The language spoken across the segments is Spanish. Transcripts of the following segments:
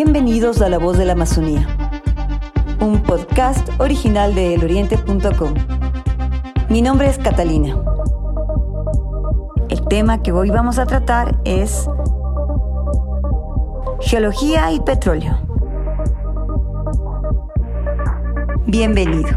Bienvenidos a La Voz de la Amazonía, un podcast original de eloriente.com. Mi nombre es Catalina. El tema que hoy vamos a tratar es geología y petróleo. Bienvenido.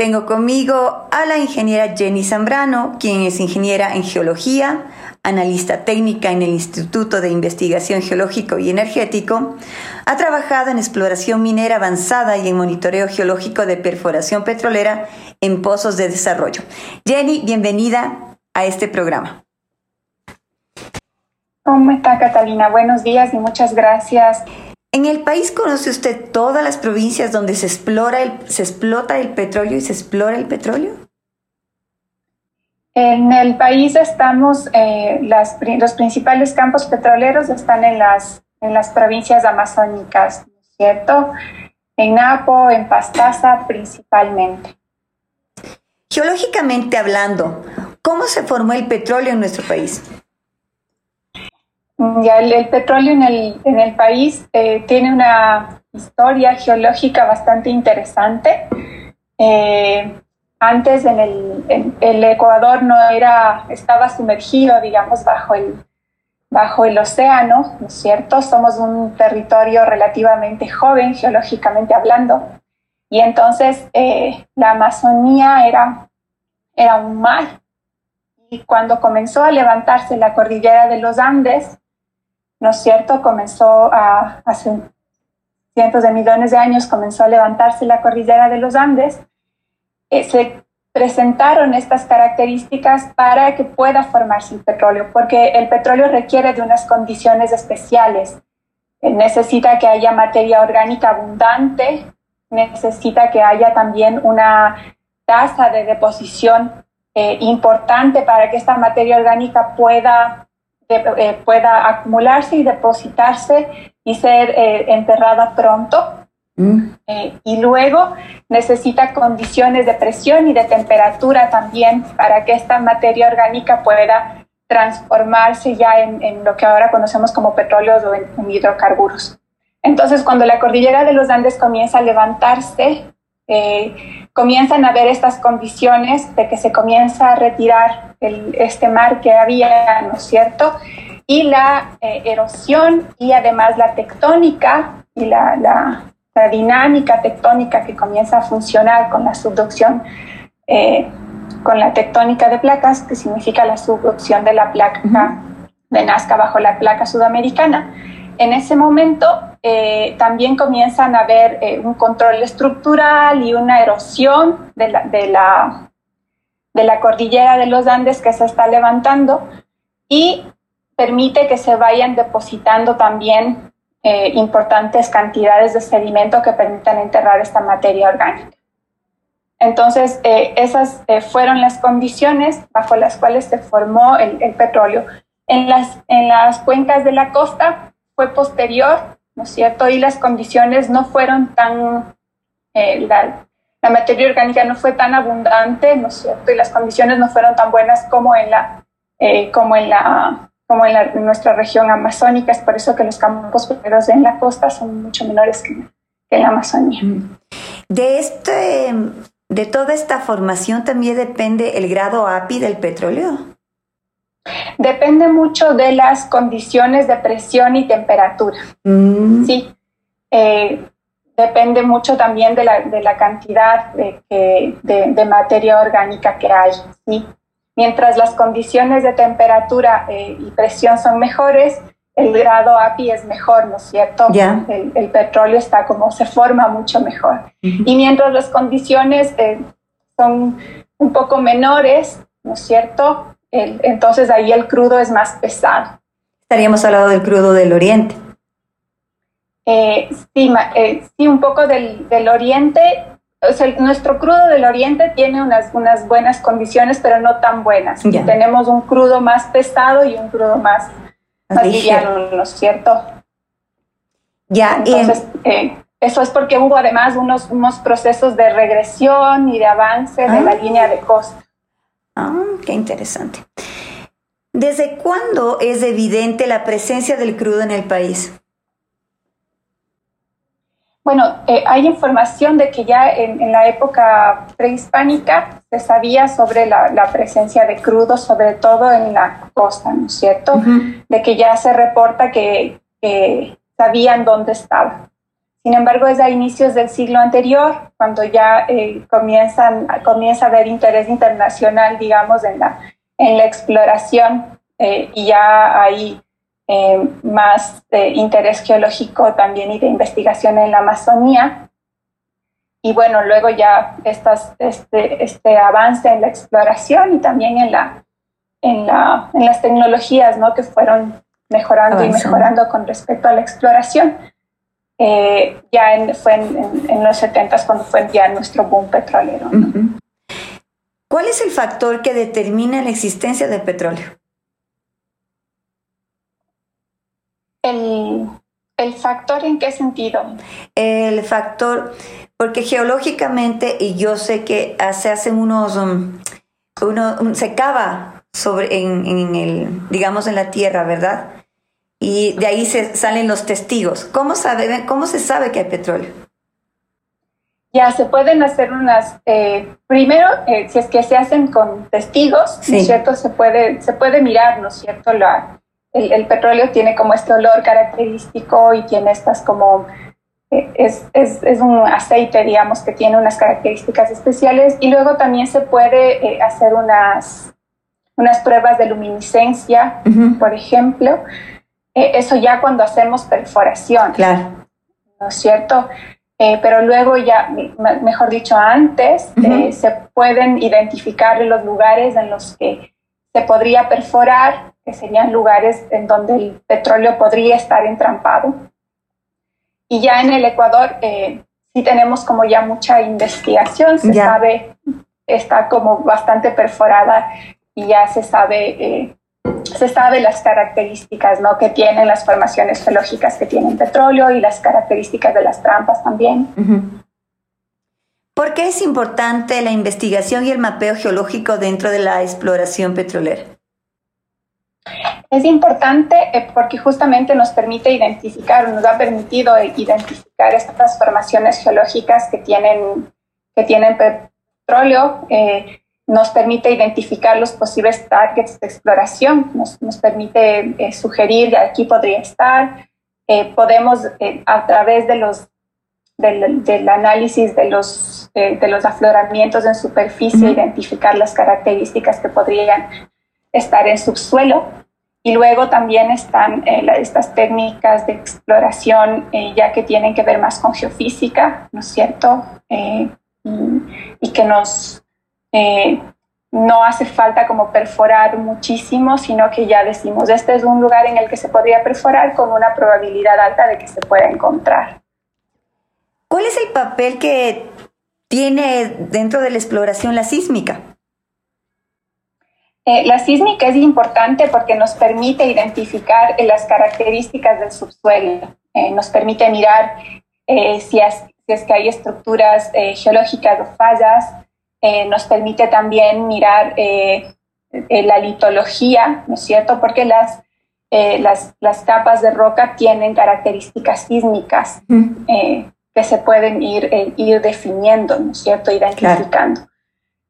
Tengo conmigo a la ingeniera Jenny Zambrano, quien es ingeniera en geología, analista técnica en el Instituto de Investigación Geológico y Energético, ha trabajado en exploración minera avanzada y en monitoreo geológico de perforación petrolera en pozos de desarrollo. Jenny, bienvenida a este programa. ¿Cómo está Catalina? Buenos días y muchas gracias. ¿En el país conoce usted todas las provincias donde se, explora el, se explota el petróleo y se explora el petróleo? En el país estamos, eh, las, los principales campos petroleros están en las, en las provincias amazónicas, ¿cierto? En Napo, en Pastaza principalmente. Geológicamente hablando, ¿cómo se formó el petróleo en nuestro país? Ya el, petróleo en el, en el país eh, tiene una historia geológica bastante interesante. Eh, antes en el, el, Ecuador no era, estaba sumergido, digamos, bajo el, bajo el océano, ¿no es cierto? Somos un territorio relativamente joven, geológicamente hablando, y entonces eh, la Amazonía era, era un mar. Y cuando comenzó a levantarse la cordillera de los Andes, ¿no es cierto? Comenzó a, hace cientos de millones de años, comenzó a levantarse la cordillera de los Andes, eh, se presentaron estas características para que pueda formarse el petróleo, porque el petróleo requiere de unas condiciones especiales. Eh, necesita que haya materia orgánica abundante, necesita que haya también una tasa de deposición eh, importante para que esta materia orgánica pueda eh, pueda acumularse y depositarse y ser eh, enterrada pronto. Mm. Eh, y luego necesita condiciones de presión y de temperatura también para que esta materia orgánica pueda transformarse ya en, lo que ahora conocemos como petróleos o en, hidrocarburos. Entonces, cuando la cordillera de los Andes comienza a levantarse, comienzan a haber estas condiciones de que se comienza a retirar este mar que había, ¿no es cierto? Y la eh, erosión y además la tectónica y la, la, dinámica tectónica que comienza a funcionar con la subducción, eh, con la tectónica de placas, que significa la subducción de la placa de Nazca bajo la placa sudamericana. En ese momento eh, también comienzan a haber un control estructural y una erosión de la, de la de la cordillera de los Andes que se está levantando y permite que se vayan depositando también eh, importantes cantidades de sedimento que permitan enterrar esta materia orgánica. Entonces, eh, esas eh, fueron las condiciones bajo las cuales se formó el, petróleo. En las, en las cuencas de la costa fue posterior, ¿no es cierto? Y las condiciones no fueron tan, la materia orgánica no fue tan abundante, ¿no es cierto? Y las condiciones no fueron tan buenas como en la, eh, como en la, como en, la, nuestra región amazónica. Es por eso que los campos petroleros en la costa son mucho menores que, en la Amazonía. Mm. De este, de toda esta formación también depende el grado API del petróleo. Depende mucho de las condiciones de presión y temperatura. Mm. Sí. Eh, depende mucho también de la, de la cantidad de, de, materia orgánica que hay. ¿sí? Mientras las condiciones de temperatura eh, y presión son mejores, el grado API es mejor, ¿no es cierto? El, el, petróleo está como se forma mucho mejor. Y mientras las condiciones eh, son un poco menores, ¿no es cierto? Entonces ahí el crudo es más pesado. Estaríamos hablando del crudo del oriente. Eh, sí, eh, sí, un poco del, del oriente. O sea, nuestro crudo del oriente tiene unas, unas buenas condiciones, pero no tan buenas. Tenemos un crudo más pesado y un crudo más, más liviano, ¿no es cierto? Ya, Entonces, eh, eso es porque hubo además unos, unos procesos de regresión y de avance de la ah. línea de costa. Ah, qué interesante. ¿Desde cuándo es evidente la presencia del crudo en el país? Bueno, eh, hay información de que ya en, la época prehispánica se sabía sobre la, presencia de crudo, sobre todo en la costa, ¿no es cierto? De que ya se reporta que, sabían dónde estaba. Sin embargo, es a inicios del siglo anterior, cuando ya eh, comienzan, comienza a haber interés internacional, digamos, en la, en la exploración eh, y ya hay eh, más de interés geológico también y de investigación en la Amazonía. Y bueno, luego ya estas, este, este avance en la exploración y también en, la, en, la, en las tecnologías ¿no? que fueron mejorando y mejorando con respecto a la exploración. Eh, ya fue en, los 70 cuando fue ya nuestro boom petrolero. ¿Cuál es el factor que determina la existencia del petróleo? El, factor en qué sentido? El factor, porque geológicamente, y yo sé que se hacen unos, um, uno, se cava sobre, en, el, digamos, en la tierra, ¿verdad? Y de ahí se salen los testigos. ¿Cómo, sabe, cómo se sabe que hay petróleo? Ya se pueden hacer unas, eh, primero, eh, si es que se hacen con testigos, ¿no es cierto? Se puede, se puede mirar, ¿no es cierto? La, el, petróleo tiene como este olor característico y tiene estas como, eh, es, es, es, un aceite, digamos, que tiene unas características especiales y luego también se puede eh, hacer unas, unas pruebas de luminiscencia, por ejemplo. Eh, eso ya cuando hacemos perforación. Claro. ¿No es cierto? pero luego ya, mejor dicho, antes se pueden identificar los lugares en los que se podría perforar que serían lugares en donde el petróleo podría estar entrampado. Y ya en el Ecuador eh, sí tenemos como ya mucha investigación, se sabe, está como bastante perforada y ya se sabe, eh, se sabe las características ¿no? que tienen las formaciones geológicas que tienen petróleo y las características de las trampas también. ¿Por qué es importante la investigación y el mapeo geológico dentro de la exploración petrolera? Es importante eh, porque justamente nos permite identificar, nos ha permitido identificar estas transformaciones geológicas que tienen, que tienen petróleo, eh, nos permite identificar los posibles targets de exploración, nos, nos permite eh, sugerir aquí podría estar, podemos a través de los, del, análisis de los, de los afloramientos en superficie identificar las características que podrían estar en subsuelo. Y luego también están eh, estas técnicas de exploración eh, ya que tienen que ver más con geofísica, ¿no es cierto? Eh, y, que nos no hace falta como perforar muchísimo, sino que ya decimos, este es un lugar en el que se podría perforar con una probabilidad alta de que se pueda encontrar. ¿Cuál es el papel que tiene dentro de la exploración la sísmica? Eh, la sísmica es importante porque nos permite identificar eh, las características del subsuelo, eh, nos permite mirar si es, si, es, que hay estructuras geológicas o fallas, nos permite también mirar la litología, ¿no es cierto? Porque las, las, las, capas de roca tienen características sísmicas que se pueden ir, ir definiendo, ¿no es cierto? Identificando.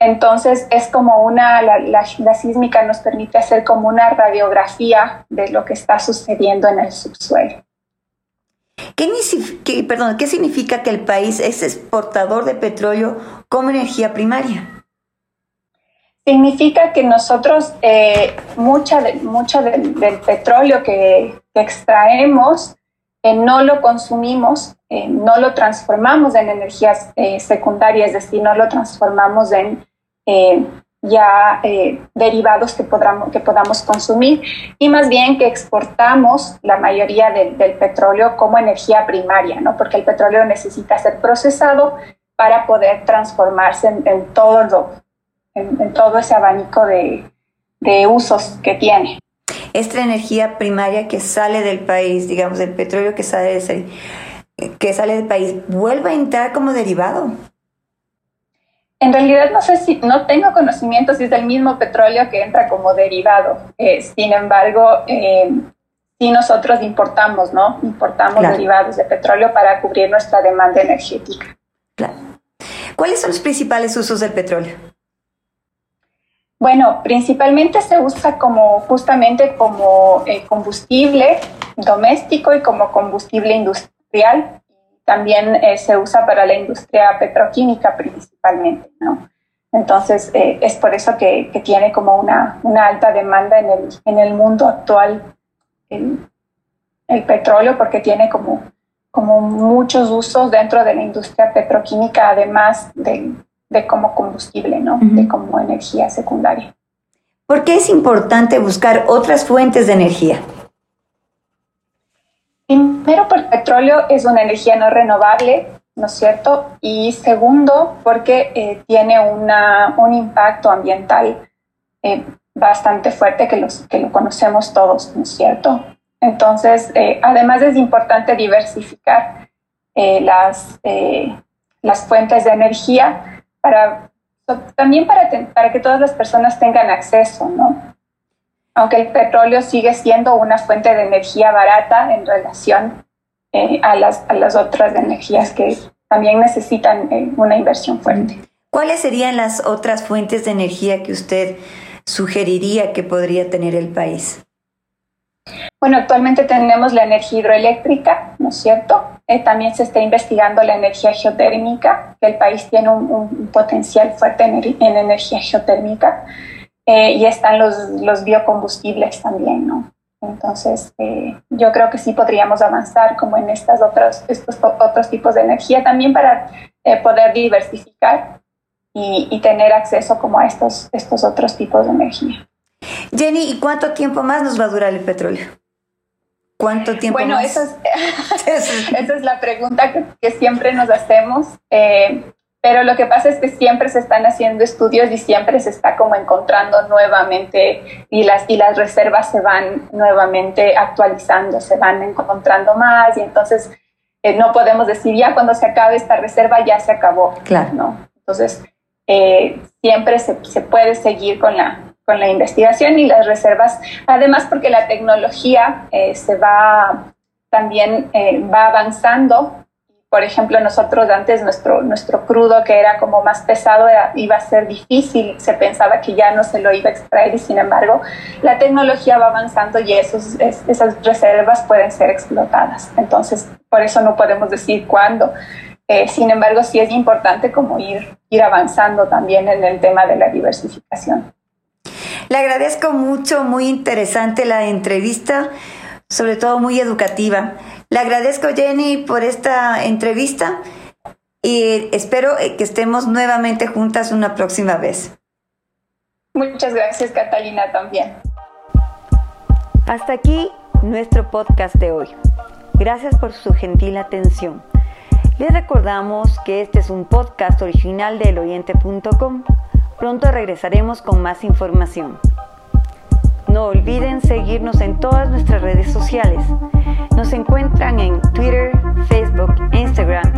Entonces es como una, la, sísmica nos permite hacer como una radiografía de lo que está sucediendo en el subsuelo. ¿Qué, perdón, ¿Qué significa que el país es exportador de petróleo como energía primaria? Significa que nosotros eh, mucha, mucha del petróleo que, extraemos eh, no lo consumimos, eh, no lo transformamos en energías secundarias, es decir, no lo transformamos en ya derivados que, podamos, que podamos consumir y más bien que exportamos la mayoría del, petróleo como energía primaria, ¿no? porque el petróleo necesita ser procesado para poder transformarse en, todo, en, todo ese abanico de, de usos que tiene. Esta energía primaria que sale del país, digamos, el petróleo que sale, que sale del país, vuelve a entrar como derivado. En realidad no sé si, no tengo conocimiento si es del mismo petróleo que entra como derivado. Eh, sin embargo, eh, sí nosotros importamos, ¿no? Importamos derivados de petróleo para cubrir nuestra demanda energética. Claro. ¿Cuáles son los principales usos del petróleo? Bueno, principalmente se usa como justamente como eh, combustible doméstico y como combustible industrial. También eh, se usa para la industria petroquímica principalmente, ¿no? Entonces, eh, es por eso que, tiene como una, alta demanda en el, mundo actual el, petróleo, porque tiene como, como muchos usos dentro de la industria petroquímica, además de, de como combustible, ¿no? De como energía secundaria. ¿Por qué es importante buscar otras fuentes de energía? Primero, porque el petróleo es una energía no renovable, ¿no es cierto? Y segundo, porque eh, tiene una, un impacto ambiental eh, bastante fuerte que, los, que lo conocemos todos, ¿no es cierto? Entonces, eh, además es importante diversificar las, las fuentes de energía para, también para, para que todas las personas tengan acceso, ¿no? Aunque el petróleo sigue siendo una fuente de energía barata en relación eh, a, las, a las otras energías que también necesitan eh, una inversión fuerte. ¿Cuáles serían las otras fuentes de energía que usted sugeriría que podría tener el país? Bueno, actualmente tenemos la energía hidroeléctrica, ¿no es cierto? Eh, también se está investigando la energía geotérmica, el país tiene un, potencial fuerte en, energía geotérmica. Eh, y están los, los, biocombustibles también, ¿no? Entonces, eh, yo creo que sí podríamos avanzar como en estas otros, estos otros tipos de energía también para poder diversificar y, y, tener acceso como a estos, estos otros tipos de energía. Jenny, ¿y cuánto tiempo más nos va a durar el petróleo? ¿Cuánto tiempo bueno, más? Esa es la pregunta que, siempre nos hacemos. Eh, pero lo que pasa es que siempre se están haciendo estudios y siempre se está como encontrando nuevamente y las, y las reservas se van nuevamente actualizando, se van encontrando más y entonces eh, no podemos decir ya cuando se acabe esta reserva ya se acabó. Claro. ¿no? Entonces eh, siempre se, se, puede seguir con la, con la investigación y las reservas, además porque la tecnología eh, se va también eh, va avanzando. Por ejemplo, nosotros antes nuestro, nuestro crudo, que era como más pesado, iba a ser difícil, se pensaba que ya no se lo iba a extraer y sin embargo la tecnología va avanzando y esas reservas pueden ser explotadas. Entonces, por eso no podemos decir cuándo. Eh, sin embargo, sí es importante como ir, ir avanzando también en el tema de la diversificación. Le agradezco mucho, muy interesante la entrevista, sobre todo muy educativa. Le agradezco, Jenny, por esta entrevista y espero que estemos nuevamente juntas una próxima vez. Muchas gracias, Catalina, también. Hasta aquí nuestro podcast de hoy. Gracias por su gentil atención. Les recordamos que este es un podcast original de eloriente.com Pronto regresaremos con más información. No olviden seguirnos en todas nuestras redes sociales. Nos encuentran en Twitter, Facebook, Instagram